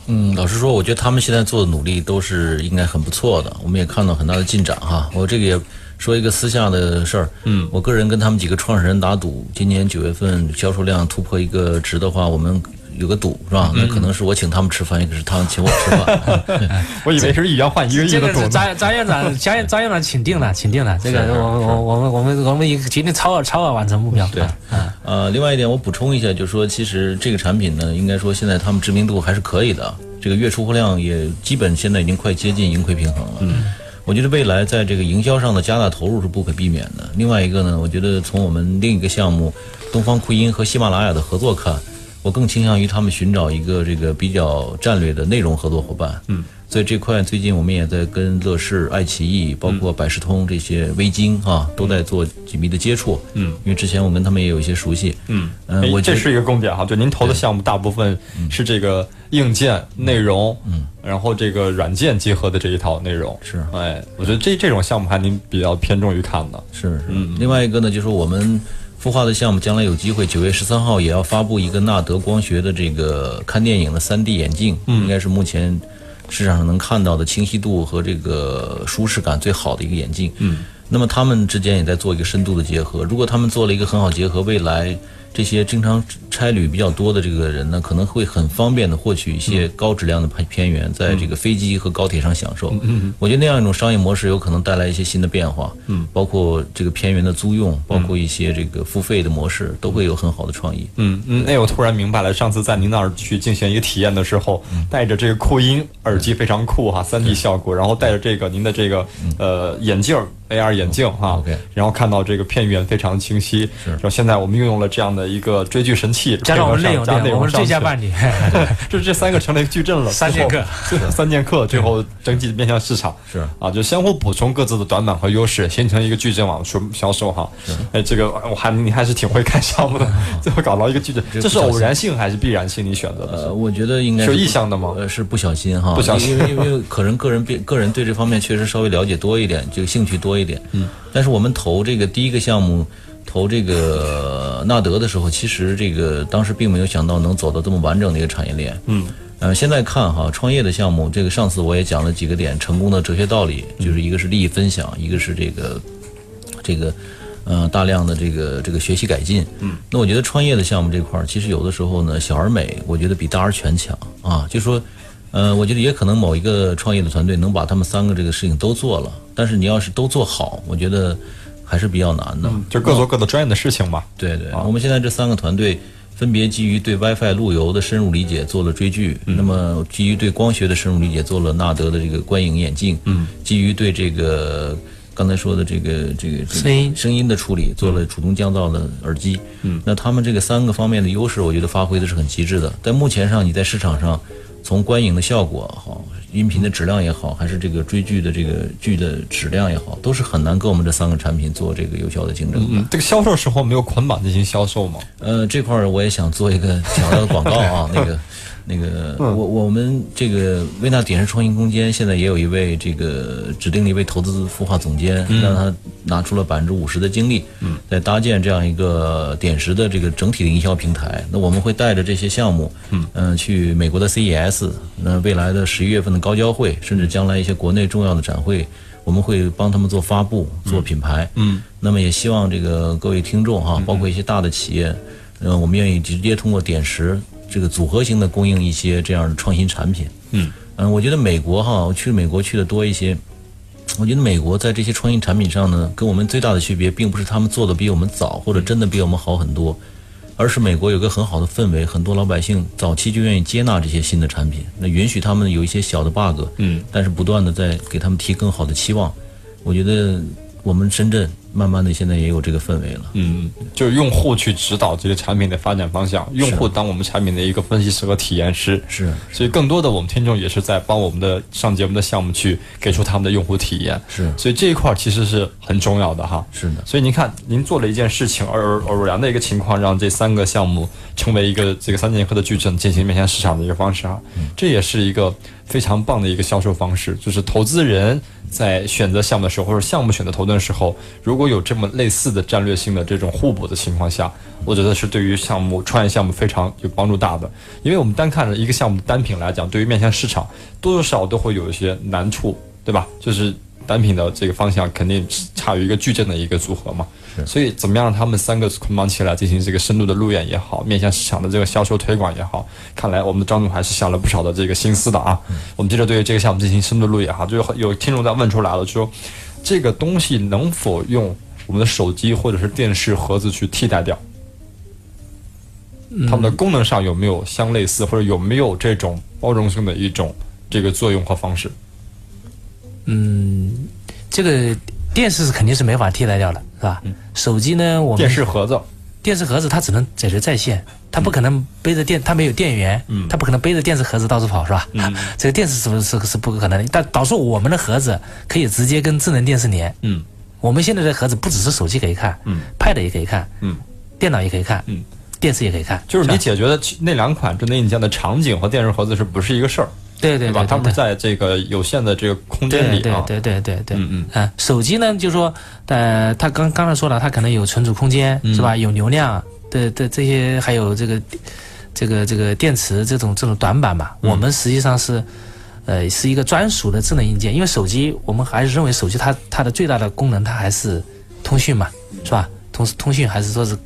嗯，老实说，我觉得他们现在做的努力都是应该很不错的。我们也看到很大的进展哈。我这个也说一个私下的事儿。嗯，我个人跟他们几个创始人打赌，今年九月份销售量突破一个值的话，我们。有个赌是吧？那可能是我请他们吃饭，也可是他们请我吃饭。<laughs> 我以为是一元换一个亿的赌。这个张张院长，张张院长请定了，请定了。这个我我我们我们我们今天超额超额完成目标。对，呃，另外一点我补充一下，就是说，其实这个产品呢，应该说现在他们知名度还是可以的，这个月出货量也基本现在已经快接近盈亏平衡了。嗯，我觉得未来在这个营销上的加大投入是不可避免的。另外一个呢，我觉得从我们另一个项目东方酷音和喜马拉雅的合作看。我更倾向于他们寻找一个这个比较战略的内容合作伙伴。嗯，所以这块最近我们也在跟乐视、爱奇艺，包括百视通这些微鲸啊，都在做紧密的接触。嗯，因为之前我跟他们也有一些熟悉。嗯嗯，我这是一个重点哈，就您投的项目大部分是这个硬件内容，嗯，然后这个软件结合的这一套内容。是，哎，我觉得这这种项目还您比较偏重于看的。是，嗯。另外一个呢，就是我们。孵化的项目将来有机会，九月十三号也要发布一个纳德光学的这个看电影的三 D 眼镜，应该是目前市场上能看到的清晰度和这个舒适感最好的一个眼镜。嗯，那么他们之间也在做一个深度的结合。如果他们做了一个很好结合，未来。这些经常差旅比较多的这个人呢，可能会很方便的获取一些高质量的片片源，在这个飞机和高铁上享受。嗯我觉得那样一种商业模式有可能带来一些新的变化。嗯，包括这个片源的租用，包括一些这个付费的模式，都会有很好的创意。嗯嗯，那，我突然明白了，上次在您那儿去进行一个体验的时候，带着这个扩音耳机非常酷哈，三 D 效果，然后带着这个您的这个呃眼镜。AR 眼镜哈，然后看到这个片源非常清晰。是，然后现在我们运用了这样的一个追剧神器，加上我们内容，我们最佳伴侣，<laughs> 这这三个成了一个矩阵了。<laughs> 三剑客，<laughs> 三剑客，最后整体面向市场是啊，就相互补充各自的短板和优势，形成一个矩阵往出销售哈。哎，这个我还你还是挺会看项目的，最后搞到一个矩阵，这是偶然性还是必然性？你选择的？呃，我觉得应该是意向的吗？呃，是不小心哈，不小心，因为因为可能个人变个人对这方面确实稍微了解多一点，这个兴趣多一点。嗯。但是我们投这个第一个项目，投这个纳德的时候，其实这个当时并没有想到能走到这么完整的一个产业链。嗯，呃，现在看哈，创业的项目，这个上次我也讲了几个点，成功的哲学道理，就是一个是利益分享，一个是这个这个呃大量的这个这个学习改进。嗯，那我觉得创业的项目这块儿，其实有的时候呢，小而美，我觉得比大而全强啊。就说，呃，我觉得也可能某一个创业的团队能把他们三个这个事情都做了。但是你要是都做好，我觉得还是比较难的。就各做各的专业的事情吧。对对，我们现在这三个团队分别基于对 WiFi 路由的深入理解做了追剧，那么基于对光学的深入理解做了纳德的这个观影眼镜，嗯，基于对这个刚才说的这个这个声音。声音的处理做了主动降噪的耳机，嗯，那他们这个三个方面的优势，我觉得发挥的是很极致的。在目前上，你在市场上从观影的效果好。音频的质量也好，还是这个追剧的这个剧的质量也好，都是很难跟我们这三个产品做这个有效的竞争。嗯，这个销售时候没有捆绑进行销售吗？呃，这块儿我也想做一个小的广告啊，<laughs> 那个。那个，我我们这个微纳点石创新空间现在也有一位这个指定的一位投资孵化总监，让他拿出了百分之五十的精力，在搭建这样一个点石的这个整体的营销平台。那我们会带着这些项目，嗯，去美国的 CES，那未来的十一月份的高交会，甚至将来一些国内重要的展会，我们会帮他们做发布、做品牌。嗯，那么也希望这个各位听众哈，包括一些大的企业，嗯，我们愿意直接通过点石。这个组合型的供应一些这样的创新产品，嗯。嗯，我觉得美国哈，我去美国去的多一些，我觉得美国在这些创新产品上呢，跟我们最大的区别，并不是他们做的比我们早，或者真的比我们好很多，而是美国有个很好的氛围，很多老百姓早期就愿意接纳这些新的产品，那允许他们有一些小的 bug，嗯，但是不断的在给他们提更好的期望，我觉得我们深圳。慢慢的，现在也有这个氛围了。嗯，就是用户去指导这个产品的发展方向，用户当我们产品的一个分析师和体验师。是，所以更多的我们听众也是在帮我们的上节目的项目去给出他们的用户体验。是，所以这一块其实是很重要的哈。是的。所以您看，您做了一件事情，而偶然的一个情况，让这三个项目成为一个这个三剑客的矩阵，进行面向市场的一个方式哈。这也是一个非常棒的一个销售方式，就是投资人。在选择项目的时候，或者项目选择投的时候，如果有这么类似的战略性的这种互补的情况下，我觉得是对于项目创业项目非常有帮助大的。因为我们单看一个项目单品来讲，对于面向市场，多多少少都会有一些难处，对吧？就是单品的这个方向肯定差于一个矩阵的一个组合嘛。所以，怎么样让他们三个捆绑起来进行这个深度的路演也好，面向市场的这个销售推广也好，看来我们的张总还是下了不少的这个心思的啊。我们接着对于这个项目进行深度路演哈，就有有听众在问出来了，就说这个东西能否用我们的手机或者是电视盒子去替代掉？它们的功能上有没有相类似，或者有没有这种包容性的一种这个作用和方式？嗯，这个。电视是肯定是没法替代掉的，是吧？手机呢？我们电视盒子，电视盒子它只能解决在线，它不可能背着电，它没有电源，它不可能背着电视盒子到处跑，是吧？这个电视是不是是不可能的？但导致我们的盒子可以直接跟智能电视连。嗯，我们现在的盒子不只是手机可以看，嗯，Pad 也可以看，嗯，电脑也可以看，嗯，电视也可以看。就是你解决的那两款智能硬件的场景和电视盒子是不是一个事儿？对对吧？他们在这个有限的这个空间里啊，对对对对对，嗯嗯嗯，手机呢，就是说，呃，他刚刚才说了，它可能有存储空间，是吧？有流量的的这些，还有这个这个这个电池这种这种短板吧。我们实际上是，呃，是一个专属的智能硬件，因为手机我们还是认为手机它它的最大的功能它还是通讯嘛，是吧？通通讯还是说是。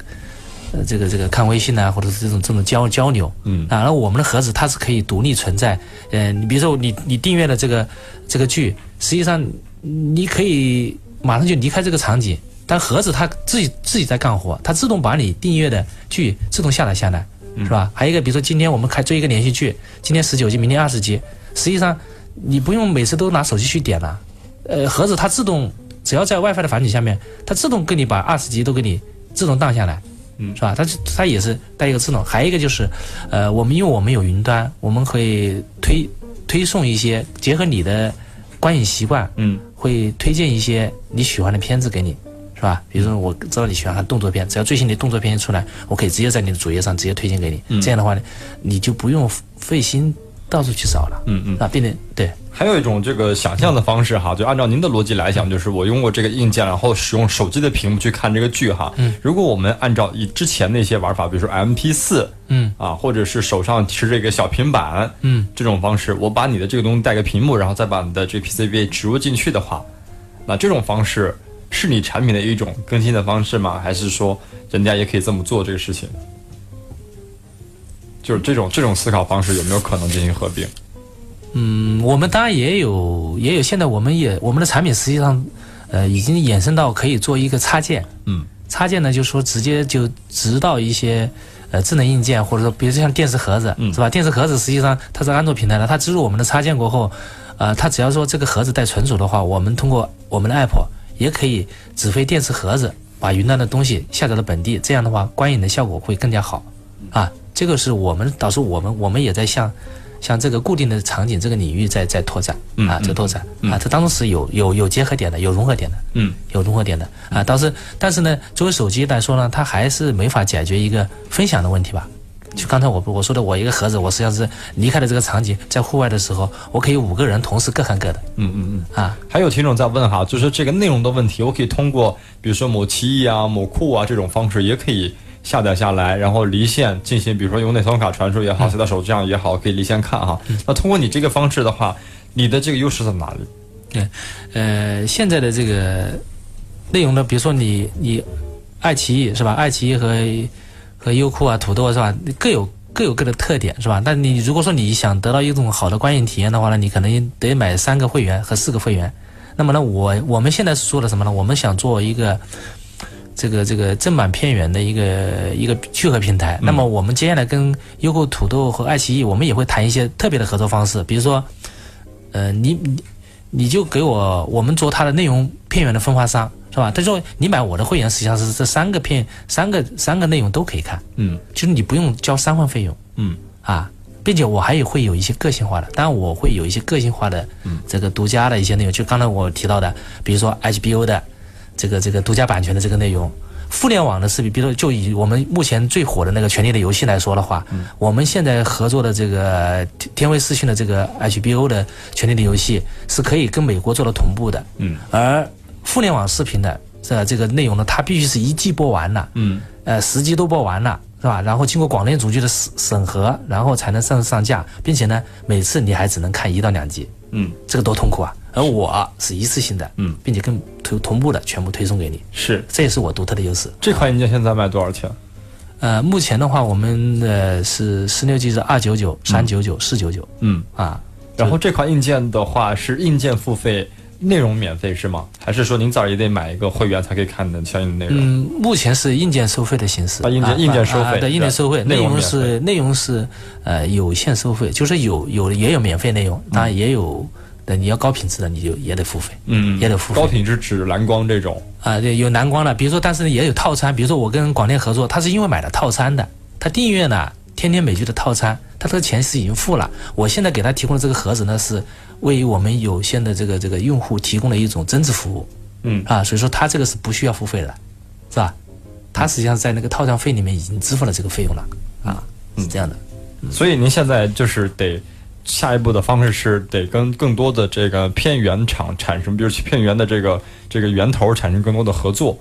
呃，这个这个看微信啊，或者是这种这种交交流，嗯啊，那我们的盒子它是可以独立存在。呃，你比如说你你订阅了这个这个剧，实际上你可以马上就离开这个场景，但盒子它自己自己在干活，它自动把你订阅的剧自动下载下来，是吧？还有一个，比如说今天我们开追一个连续剧，今天十九集，明天二十集，实际上你不用每次都拿手机去点了，呃，盒子它自动只要在 WiFi 的环境下面，它自动给你把二十集都给你自动荡下来。嗯，是吧？它它也是带一个智能，还有一个就是，呃，我们因为我们有云端，我们可以推推送一些结合你的观影习惯，嗯，会推荐一些你喜欢的片子给你，是吧？比如说我知道你喜欢看动作片，只要最新的动作片一出来，我可以直接在你的主页上直接推荐给你。这样的话呢，你就不用费心到处去找了。嗯嗯，啊，变得对。还有一种这个想象的方式哈，就按照您的逻辑来讲，就是我用过这个硬件，然后使用手机的屏幕去看这个剧哈。嗯。如果我们按照以之前那些玩法，比如说 M P 四，嗯，啊，或者是手上持这个小平板，嗯，这种方式，我把你的这个东西带个屏幕，然后再把你的这个 P C B 植入进去的话，那这种方式是你产品的一种更新的方式吗？还是说人家也可以这么做这个事情？就是这种这种思考方式有没有可能进行合并？嗯，我们当然也有，也有。现在我们也我们的产品实际上，呃，已经衍生到可以做一个插件。嗯，插件呢，就是说直接就直到一些呃智能硬件，或者说比如像电视盒子，是吧？电视盒子实际上它是安卓平台的，它植入我们的插件过后，呃，它只要说这个盒子带存储的话，我们通过我们的 app 也可以指挥电视盒子把云端的东西下载到本地，这样的话观影的效果会更加好。啊，这个是我们导致我们我们也在向。向这个固定的场景这个领域在在拓展啊，在拓展啊，这当中是有有有结合点的，有融合点的，嗯，有融合点的啊。倒是但是呢，作为手机来说呢，它还是没法解决一个分享的问题吧。就刚才我我说的，我一个盒子，我实际上是离开了这个场景，在户外的时候，我可以五个人同时各看各的。嗯嗯嗯。啊，还有听众在问哈，就是这个内容的问题，我可以通过比如说某奇艺啊、某酷啊这种方式，也可以下载下来，然后离线进行，比如说用内存卡传输也好，塞到手机上也好，可以离线看哈。那通过你这个方式的话，你的这个优势在哪里？对，呃，现在的这个内容呢，比如说你你爱奇艺是吧？爱奇艺和和优酷啊、土豆是吧？各有各有各的特点是吧？但你如果说你想得到一种好的观影体验的话呢，你可能得买三个会员和四个会员。那么呢，我我们现在是做的什么呢？我们想做一个这个这个正版片源的一个一个聚合平台。那么我们接下来跟优酷、土豆和爱奇艺，我们也会谈一些特别的合作方式，比如说，呃，你你你就给我我们做它的内容片源的分发商。是吧？他说你买我的会员，实际上是这三个片、三个三个内容都可以看。嗯，就是你不用交三份费用。嗯，啊，并且我还有会有一些个性化的，当然我会有一些个性化的这个独家的一些内容，就刚才我提到的，比如说 HBO 的这个这个独家版权的这个内容，互联网的视频，比如说就以我们目前最火的那个《权力的游戏》来说的话，我们现在合作的这个天威视讯的这个 HBO 的《权力的游戏》是可以跟美国做了同步的。嗯，而互联网视频的这这个内容呢，它必须是一季播完了，嗯，呃，十集都播完了，是吧？然后经过广电总局的审审核，然后才能上上架，并且呢，每次你还只能看一到两集，嗯，这个多痛苦啊！而我是一次性的，嗯，并且跟同同步的全部推送给你，是，这也是我独特的优势。这款硬件现在卖多少钱？呃，目前的话，我们的是十六 G 是二九九、三九九、四九九，嗯啊，然后这款硬件的话是硬件付费。内容免费是吗？还是说您这儿也得买一个会员才可以看的相应的内容？嗯，目前是硬件收费的形式。啊，硬件硬件收费，对，硬件收费，内容是内容是呃有限收费，就是有有也有免费内容，当然也有的你要高品质的你就也得付费，嗯，也得付费。高品质指蓝光这种啊，对，有蓝光的，比如说，但是也有套餐，比如说我跟广电合作，他是因为买了套餐的，他订阅呢天天美剧的套餐，他这个钱是已经付了，我现在给他提供的这个盒子呢是。为我们有限的这个这个用户提供了一种增值服务，嗯啊，所以说他这个是不需要付费的，是吧？他实际上在那个套餐费里面已经支付了这个费用了，啊，是这样的。所以您现在就是得下一步的方式是得跟更多的这个片源厂产生，比如片源的这个这个源头产生更多的合作。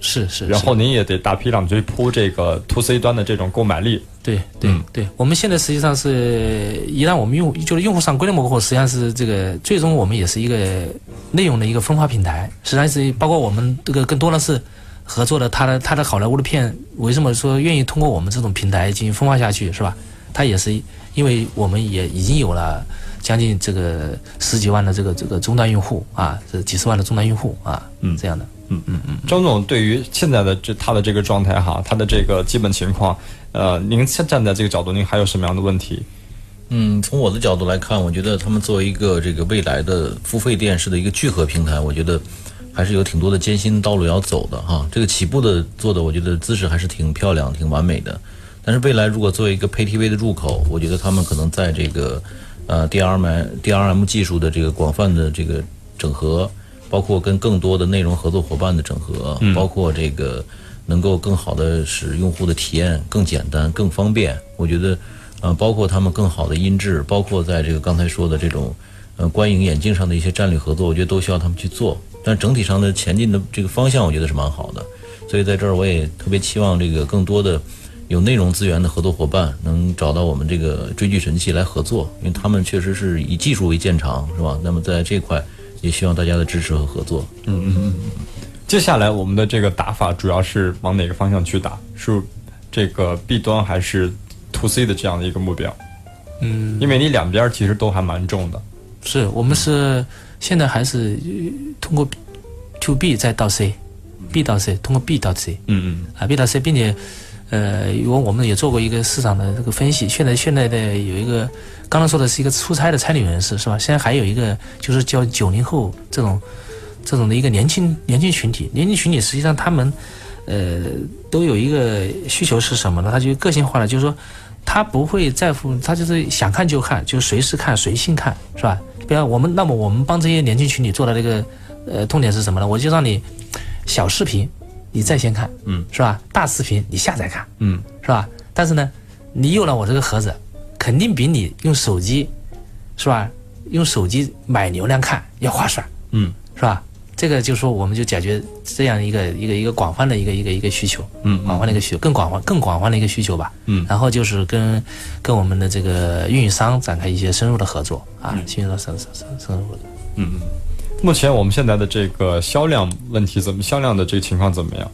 是是，然后您也得大批量去铺这个 to C 端的这种购买力。对对对，我们现在实际上是一旦我们用就是用户上规模过后，实际上是这个最终我们也是一个内容的一个分发平台。实际上是包括我们这个更多的是合作的，他的他的好莱坞的片为什么说愿意通过我们这种平台进行分化下去，是吧？他也是因为我们也已经有了将近这个十几万的这个这个终端用户啊，这几十万的终端用户啊，嗯，这样的。嗯嗯嗯，张总对于现在的这他的这个状态哈，他的这个基本情况，呃，您先站在这个角度，您还有什么样的问题？嗯，从我的角度来看，我觉得他们作为一个这个未来的付费电视的一个聚合平台，我觉得还是有挺多的艰辛道路要走的哈。这个起步的做的，我觉得姿势还是挺漂亮、挺完美的。但是未来如果作为一个 Pay TV 的入口，我觉得他们可能在这个呃 DRM DRM 技术的这个广泛的这个整合。包括跟更多的内容合作伙伴的整合，包括这个能够更好的使用户的体验更简单、更方便。我觉得，呃，包括他们更好的音质，包括在这个刚才说的这种，呃，观影眼镜上的一些战略合作，我觉得都需要他们去做。但整体上的前进的这个方向，我觉得是蛮好的。所以在这儿，我也特别期望这个更多的有内容资源的合作伙伴能找到我们这个追剧神器来合作，因为他们确实是以技术为见长，是吧？那么在这块。也希望大家的支持和合作。嗯嗯嗯。接下来我们的这个打法主要是往哪个方向去打？是这个 B 端还是 To C 的这样的一个目标？嗯，因为你两边其实都还蛮重的。是我们是现在还是通过 To B 再到 C，B 到 C，通过 B 到 C。嗯嗯。啊，B 到 C，并且呃，因为我们也做过一个市场的这个分析，现在现在的有一个。刚刚说的是一个出差的差旅人士，是吧？现在还有一个就是叫九零后这种这种的一个年轻年轻群体，年轻群体实际上他们呃都有一个需求是什么呢？他就个性化了，就是说他不会在乎，他就是想看就看，就随时看随性看，是吧？比方我们，那么我们帮这些年轻群体做的这个呃痛点是什么呢？我就让你小视频你在线看，嗯，是吧？大视频你下载看，嗯，是吧？但是呢，你有了我这个盒子，肯定比你用手机，是吧？用手机买流量看要划算，嗯，是吧？这个就是说，我们就解决这样一个一个一个广泛的一个一个一个需求，嗯，广泛的一个需求，更广泛更广泛的一个需求吧，嗯，然后就是跟跟我们的这个运营商展开一些深入的合作啊，深入深深深深入的，嗯嗯。目前我们现在的这个销量问题怎么？销量的这个情况怎么样？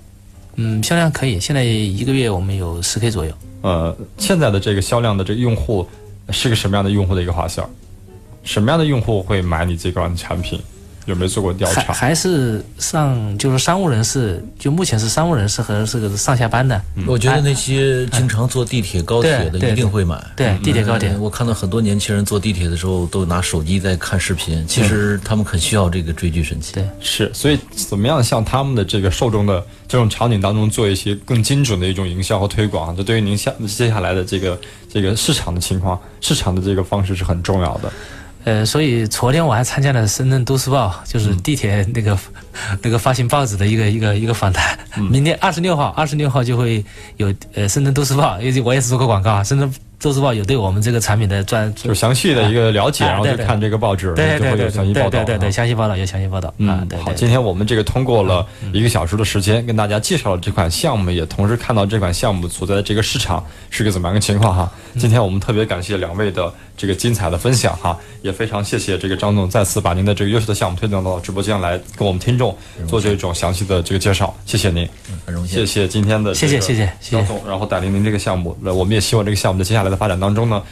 嗯，销量可以，现在一个月我们有十 K 左右。呃，现在的这个销量的这个用户是个什么样的用户的一个画像？什么样的用户会买你这款产品？有没有做过调查？还是上就是商务人士，就目前是商务人士和这个上下班的。我觉得那些经常坐地铁、高铁的一定会买。对地铁、高铁，我看到很多年轻人坐地铁的时候都拿手机在看视频，其实他们很需要这个追剧神器。对，是。所以怎么样向他们的这个受众的这种场景当中做一些更精准的一种营销和推广？这对于您下接下来的这个这个市场的情况、市场的这个方式是很重要的。呃，所以昨天我还参加了深圳都市报，就是地铁那个那个发行报纸的一个一个一个访谈。<laughs> 明天二十六号，二十六号就会有呃深圳都市报，因为我也是做个广告啊，深圳。都市报有对我们这个产品的专就详细的一个了解，然后就看这个报纸，对就会有详细报道。对对对，详细报道有详细报道。嗯，好，今天我们这个通过了一个小时的时间，跟大家介绍了这款项目，也同时看到这款项目所在的这个市场是个怎么样的情况哈。今天我们特别感谢两位的这个精彩的分享哈，也非常谢谢这个张总再次把您的这个优秀的项目推荐到直播间来跟我们听众做这种详细的这个介绍，谢谢您，很荣幸，谢谢今天的谢谢谢谢张总，然后带领您这个项目，那我们也希望这个项目在接下来的发展当中呢。